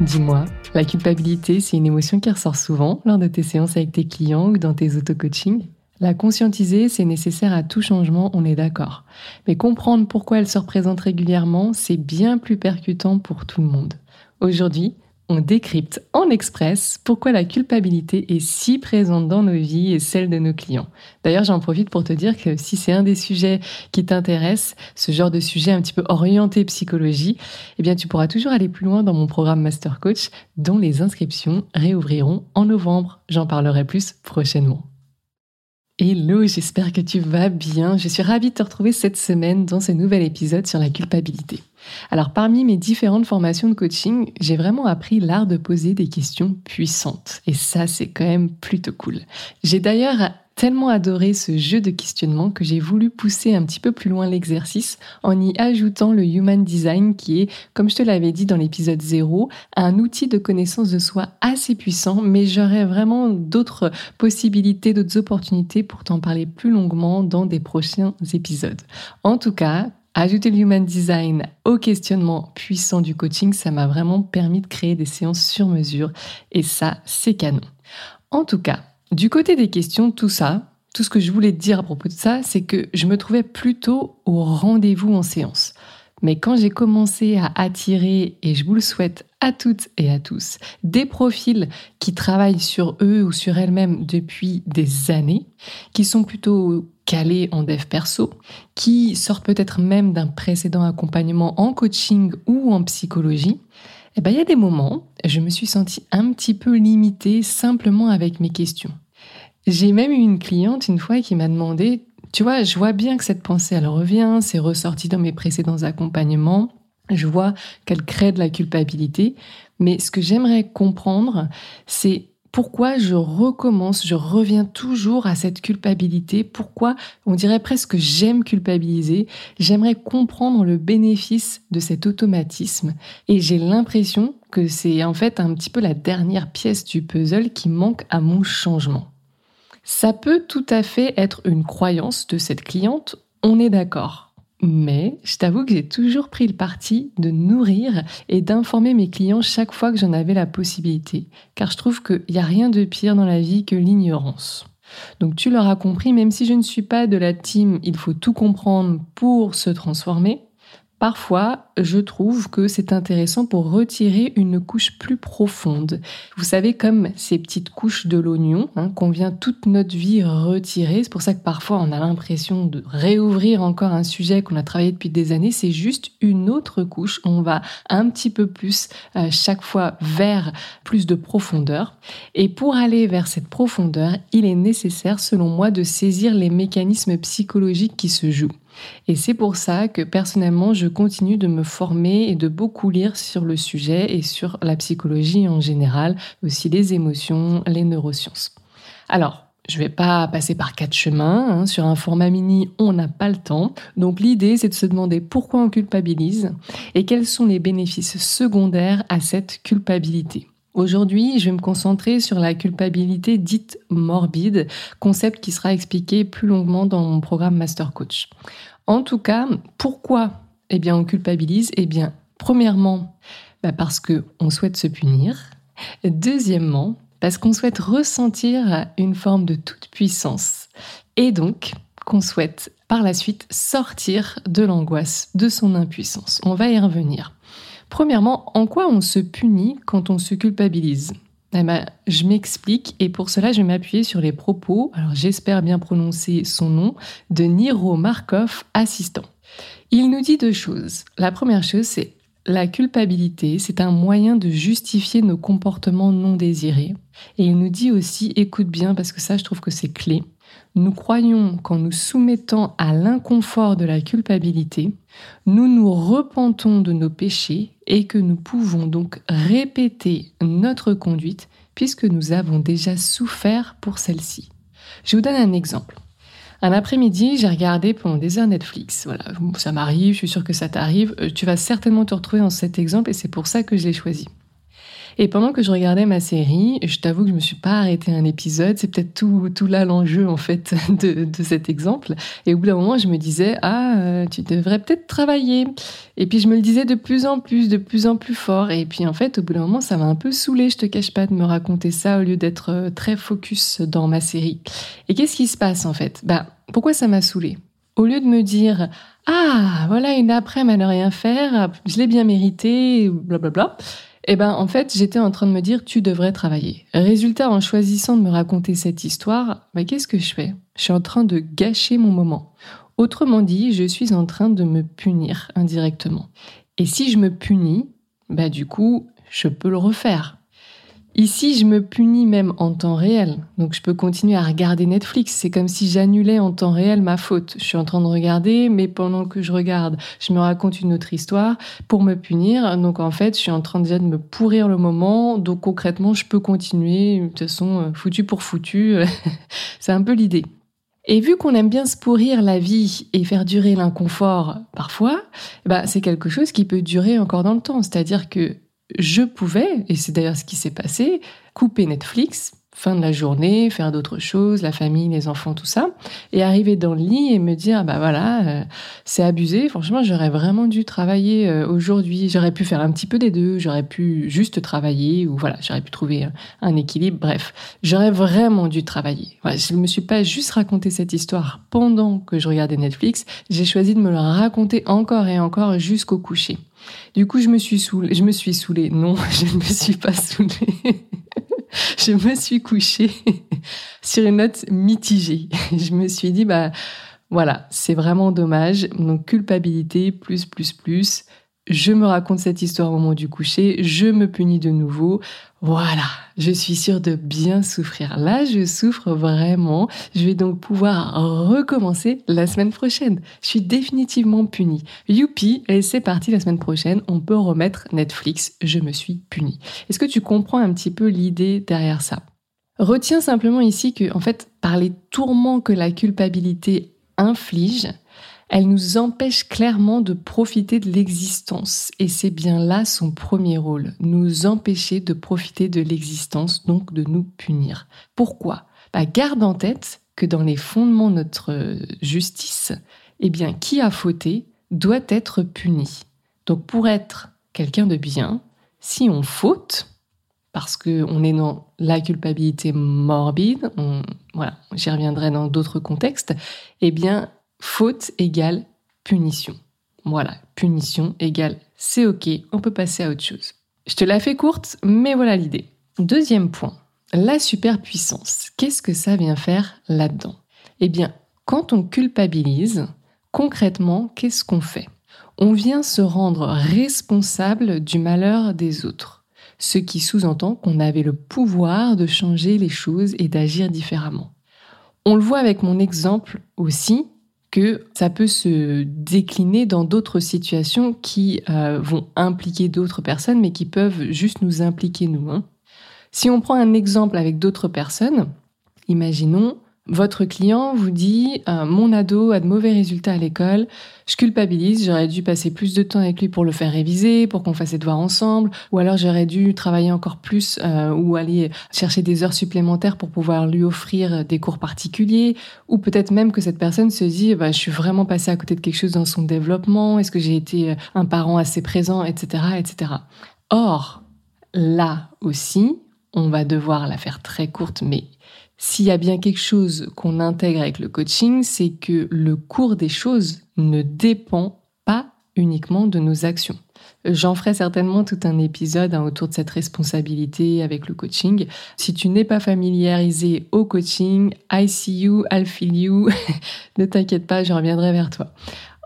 Dis-moi, la culpabilité, c'est une émotion qui ressort souvent lors de tes séances avec tes clients ou dans tes auto-coachings La conscientiser, c'est nécessaire à tout changement, on est d'accord. Mais comprendre pourquoi elle se représente régulièrement, c'est bien plus percutant pour tout le monde. Aujourd'hui, on décrypte en express pourquoi la culpabilité est si présente dans nos vies et celle de nos clients. D'ailleurs, j'en profite pour te dire que si c'est un des sujets qui t'intéresse, ce genre de sujet un petit peu orienté psychologie, eh bien, tu pourras toujours aller plus loin dans mon programme Master Coach, dont les inscriptions réouvriront en novembre. J'en parlerai plus prochainement. Hello, j'espère que tu vas bien. Je suis ravie de te retrouver cette semaine dans ce nouvel épisode sur la culpabilité. Alors parmi mes différentes formations de coaching, j'ai vraiment appris l'art de poser des questions puissantes. Et ça, c'est quand même plutôt cool. J'ai d'ailleurs tellement adoré ce jeu de questionnement que j'ai voulu pousser un petit peu plus loin l'exercice en y ajoutant le Human Design qui est, comme je te l'avais dit dans l'épisode 0, un outil de connaissance de soi assez puissant, mais j'aurai vraiment d'autres possibilités, d'autres opportunités pour t'en parler plus longuement dans des prochains épisodes. En tout cas, Ajouter le Human Design au questionnement puissant du coaching, ça m'a vraiment permis de créer des séances sur mesure et ça, c'est canon. En tout cas, du côté des questions, tout ça, tout ce que je voulais dire à propos de ça, c'est que je me trouvais plutôt au rendez-vous en séance. Mais quand j'ai commencé à attirer, et je vous le souhaite à toutes et à tous, des profils qui travaillent sur eux ou sur elles-mêmes depuis des années, qui sont plutôt calés en dev perso, qui sortent peut-être même d'un précédent accompagnement en coaching ou en psychologie, eh ben, il y a des moments, je me suis sentie un petit peu limitée simplement avec mes questions. J'ai même eu une cliente une fois qui m'a demandé tu vois, je vois bien que cette pensée, elle revient, c'est ressorti dans mes précédents accompagnements. Je vois qu'elle crée de la culpabilité. Mais ce que j'aimerais comprendre, c'est pourquoi je recommence, je reviens toujours à cette culpabilité, pourquoi on dirait presque que j'aime culpabiliser, j'aimerais comprendre le bénéfice de cet automatisme et j'ai l'impression que c'est en fait un petit peu la dernière pièce du puzzle qui manque à mon changement. Ça peut tout à fait être une croyance de cette cliente, on est d'accord. Mais je t'avoue que j'ai toujours pris le parti de nourrir et d'informer mes clients chaque fois que j'en avais la possibilité, car je trouve qu'il n'y a rien de pire dans la vie que l'ignorance. Donc tu l'auras compris, même si je ne suis pas de la team il faut tout comprendre pour se transformer, Parfois, je trouve que c'est intéressant pour retirer une couche plus profonde. Vous savez, comme ces petites couches de l'oignon hein, qu'on vient toute notre vie retirer. C'est pour ça que parfois on a l'impression de réouvrir encore un sujet qu'on a travaillé depuis des années. C'est juste une autre couche. On va un petit peu plus euh, chaque fois vers plus de profondeur. Et pour aller vers cette profondeur, il est nécessaire, selon moi, de saisir les mécanismes psychologiques qui se jouent. Et c'est pour ça que personnellement, je continue de me former et de beaucoup lire sur le sujet et sur la psychologie en général, aussi les émotions, les neurosciences. Alors, je ne vais pas passer par quatre chemins. Hein. Sur un format mini, on n'a pas le temps. Donc l'idée, c'est de se demander pourquoi on culpabilise et quels sont les bénéfices secondaires à cette culpabilité. Aujourd'hui, je vais me concentrer sur la culpabilité dite morbide, concept qui sera expliqué plus longuement dans mon programme Master Coach. En tout cas, pourquoi eh bien, on culpabilise Eh bien, premièrement, bah, parce qu'on souhaite se punir. Deuxièmement, parce qu'on souhaite ressentir une forme de toute puissance. Et donc, qu'on souhaite par la suite sortir de l'angoisse, de son impuissance. On va y revenir. Premièrement, en quoi on se punit quand on se culpabilise? Eh ben, je m'explique et pour cela je vais m'appuyer sur les propos, alors j'espère bien prononcer son nom, de Niro Markov, assistant. Il nous dit deux choses. La première chose, c'est la culpabilité, c'est un moyen de justifier nos comportements non désirés. Et il nous dit aussi, écoute bien parce que ça je trouve que c'est clé, Nous croyons qu'en nous soumettant à l'inconfort de la culpabilité, nous nous repentons de nos péchés et que nous pouvons donc répéter notre conduite puisque nous avons déjà souffert pour celle-ci. Je vous donne un exemple. Un après-midi, j'ai regardé pendant des heures Netflix. Voilà, ça m'arrive, je suis sûre que ça t'arrive. Euh, tu vas certainement te retrouver dans cet exemple et c'est pour ça que je l'ai choisi. Et pendant que je regardais ma série, je t'avoue que je me suis pas arrêté un épisode. C'est peut-être tout, tout là l'enjeu en fait de, de, cet exemple. Et au bout d'un moment, je me disais ah euh, tu devrais peut-être travailler. Et puis je me le disais de plus en plus, de plus en plus fort. Et puis en fait, au bout d'un moment, ça m'a un peu saoulé. Je te cache pas de me raconter ça au lieu d'être euh, très focus dans ma série. Et qu'est-ce qui se passe en fait? Bah pourquoi ça m'a saoulé au lieu de me dire ah voilà une après-midi à ne rien faire, je l'ai bien mérité, blablabla. Eh ben, en fait, j'étais en train de me dire, tu devrais travailler. Résultat, en choisissant de me raconter cette histoire, bah, qu'est-ce que je fais? Je suis en train de gâcher mon moment. Autrement dit, je suis en train de me punir indirectement. Et si je me punis, bah, du coup, je peux le refaire. Ici, je me punis même en temps réel. Donc, je peux continuer à regarder Netflix. C'est comme si j'annulais en temps réel ma faute. Je suis en train de regarder, mais pendant que je regarde, je me raconte une autre histoire pour me punir. Donc, en fait, je suis en train déjà de me pourrir le moment. Donc, concrètement, je peux continuer. De toute façon, euh, foutu pour foutu. C'est un peu l'idée. Et vu qu'on aime bien se pourrir la vie et faire durer l'inconfort parfois, bah, c'est quelque chose qui peut durer encore dans le temps. C'est-à-dire que je pouvais, et c'est d'ailleurs ce qui s'est passé, couper Netflix, fin de la journée, faire d'autres choses, la famille, les enfants, tout ça, et arriver dans le lit et me dire, bah voilà, euh, c'est abusé, franchement, j'aurais vraiment dû travailler euh, aujourd'hui, j'aurais pu faire un petit peu des deux, j'aurais pu juste travailler, ou voilà, j'aurais pu trouver un, équilibre, bref, j'aurais vraiment dû travailler. Voilà, je ne me suis pas juste raconté cette histoire pendant que je regardais Netflix, j'ai choisi de me la raconter encore et encore jusqu'au coucher. Du coup, je me suis saoulée. Je me suis saoulée. Non, je ne me suis pas saoulée. je me suis couchée sur une note mitigée. Je me suis dit, bah voilà, c'est vraiment dommage. Donc culpabilité, plus, plus, plus je me raconte cette histoire au moment du coucher, je me punis de nouveau. Voilà, je suis sûre de bien souffrir. Là, je souffre vraiment. Je vais donc pouvoir recommencer la semaine prochaine. Je suis définitivement punie. Youpi, et c'est parti la semaine prochaine. On peut remettre Netflix. Je me suis punie. Est-ce que tu comprends un petit peu l'idée derrière ça? Retiens simplement ici que, en fait, par les tourments que la culpabilité inflige, elle nous empêche clairement de profiter de l'existence. Et c'est bien là son premier rôle, nous empêcher de profiter de l'existence, donc de nous punir. Pourquoi? Bah, Garde en tête que dans les fondements de notre justice, eh bien, qui a fauté doit être puni. Donc pour être quelqu'un de bien, si on faute, parce qu'on est dans la culpabilité morbide, voilà, j'y reviendrai dans d'autres contextes, eh bien, faute égale punition. Voilà, punition égale c'est ok, on peut passer à autre chose. Je te la fais courte, mais voilà l'idée. Deuxième point, la superpuissance. Qu'est-ce que ça vient faire là-dedans? Eh bien, quand on culpabilise, concrètement, qu'est-ce qu'on fait? On vient se rendre responsable du malheur des autres, ce qui sous-entend qu'on avait le pouvoir de changer les choses et d'agir différemment. On le voit avec mon exemple aussi, que ça peut se décliner dans d'autres situations qui euh, vont impliquer d'autres personnes, mais qui peuvent juste nous impliquer nous. Hein. Si on prend un exemple avec d'autres personnes, imaginons votre client vous dit euh, mon ado a de mauvais résultats à l'école, je culpabilise, j'aurais dû passer plus de temps avec lui pour le faire réviser, pour qu'on fasse ses devoirs ensemble, ou alors j'aurais dû travailler encore plus euh, ou aller chercher des heures supplémentaires pour pouvoir lui offrir des cours particuliers, ou peut-être même que cette personne se dit bah, je suis vraiment passé à côté de quelque chose dans son développement, est-ce que j'ai été un parent assez présent, etc., etc. Or, là aussi, on va devoir la faire très courte, mais s'il y a bien quelque chose qu'on intègre avec le coaching, c'est que le cours des choses ne dépend pas uniquement de nos actions. J'en ferai certainement tout un épisode hein, autour de cette responsabilité avec le coaching. Si tu n'es pas familiarisé au coaching, I see you, I'll feel you. ne t'inquiète pas, je reviendrai vers toi.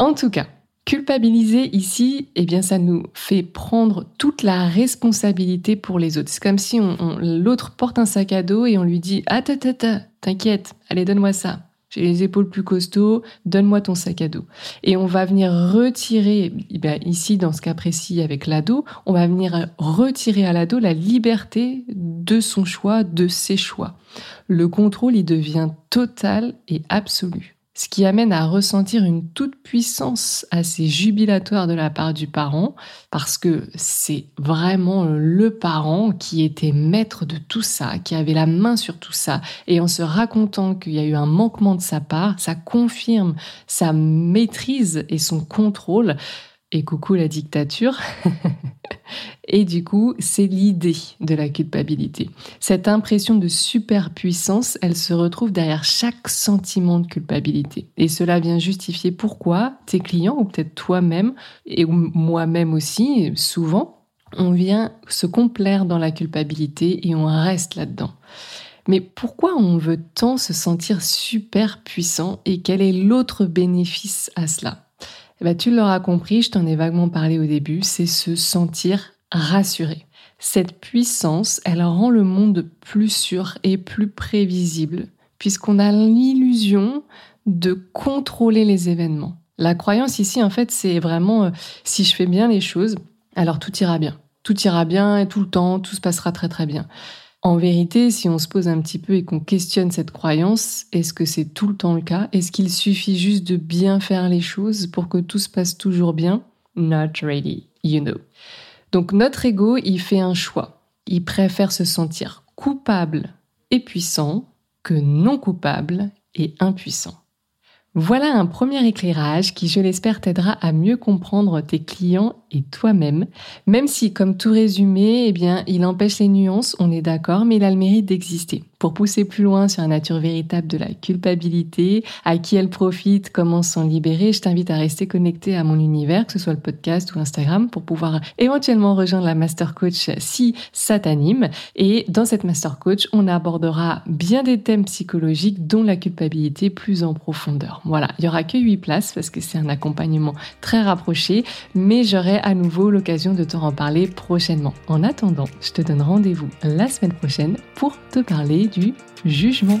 En tout cas, Culpabiliser ici, eh bien, ça nous fait prendre toute la responsabilité pour les autres. C'est comme si l'autre porte un sac à dos et on lui dit Ah, t'inquiète, allez, donne-moi ça. J'ai les épaules plus costauds, donne-moi ton sac à dos. Et on va venir retirer, eh ici dans ce cas précis avec l'ado, on va venir retirer à l'ado la liberté de son choix, de ses choix. Le contrôle, il devient total et absolu ce qui amène à ressentir une toute puissance assez jubilatoire de la part du parent, parce que c'est vraiment le parent qui était maître de tout ça, qui avait la main sur tout ça, et en se racontant qu'il y a eu un manquement de sa part, ça confirme sa maîtrise et son contrôle, et coucou la dictature. et du coup, c'est l'idée de la culpabilité. Cette impression de superpuissance, elle se retrouve derrière chaque sentiment de culpabilité. Et cela vient justifier pourquoi tes clients, ou peut-être toi-même, et moi-même aussi, souvent, on vient se complaire dans la culpabilité et on reste là-dedans. Mais pourquoi on veut tant se sentir super puissant et quel est l'autre bénéfice à cela? Eh ben, tu l'auras compris, je t'en ai vaguement parlé au début, c'est se sentir rassuré. Cette puissance, elle rend le monde plus sûr et plus prévisible, puisqu'on a l'illusion de contrôler les événements. La croyance ici, en fait, c'est vraiment euh, si je fais bien les choses, alors tout ira bien. Tout ira bien et tout le temps, tout se passera très très bien. En vérité, si on se pose un petit peu et qu'on questionne cette croyance, est-ce que c'est tout le temps le cas? Est-ce qu'il suffit juste de bien faire les choses pour que tout se passe toujours bien? Not really, you know. Donc notre ego, il fait un choix. Il préfère se sentir coupable et puissant que non coupable et impuissant. Voilà un premier éclairage qui, je l'espère, t'aidera à mieux comprendre tes clients et toi-même, même si, comme tout résumé, eh bien, il empêche les nuances, on est d'accord, mais il a le mérite d'exister. Pour pousser plus loin sur la nature véritable de la culpabilité, à qui elle profite, comment s'en libérer, je t'invite à rester connecté à mon univers, que ce soit le podcast ou Instagram, pour pouvoir éventuellement rejoindre la Master Coach si ça t'anime. Et dans cette Master Coach, on abordera bien des thèmes psychologiques, dont la culpabilité plus en profondeur. Voilà, il y aura que 8 places parce que c'est un accompagnement très rapproché, mais j'aurai à nouveau l'occasion de te en parler prochainement. En attendant, je te donne rendez-vous la semaine prochaine pour te parler du jugement.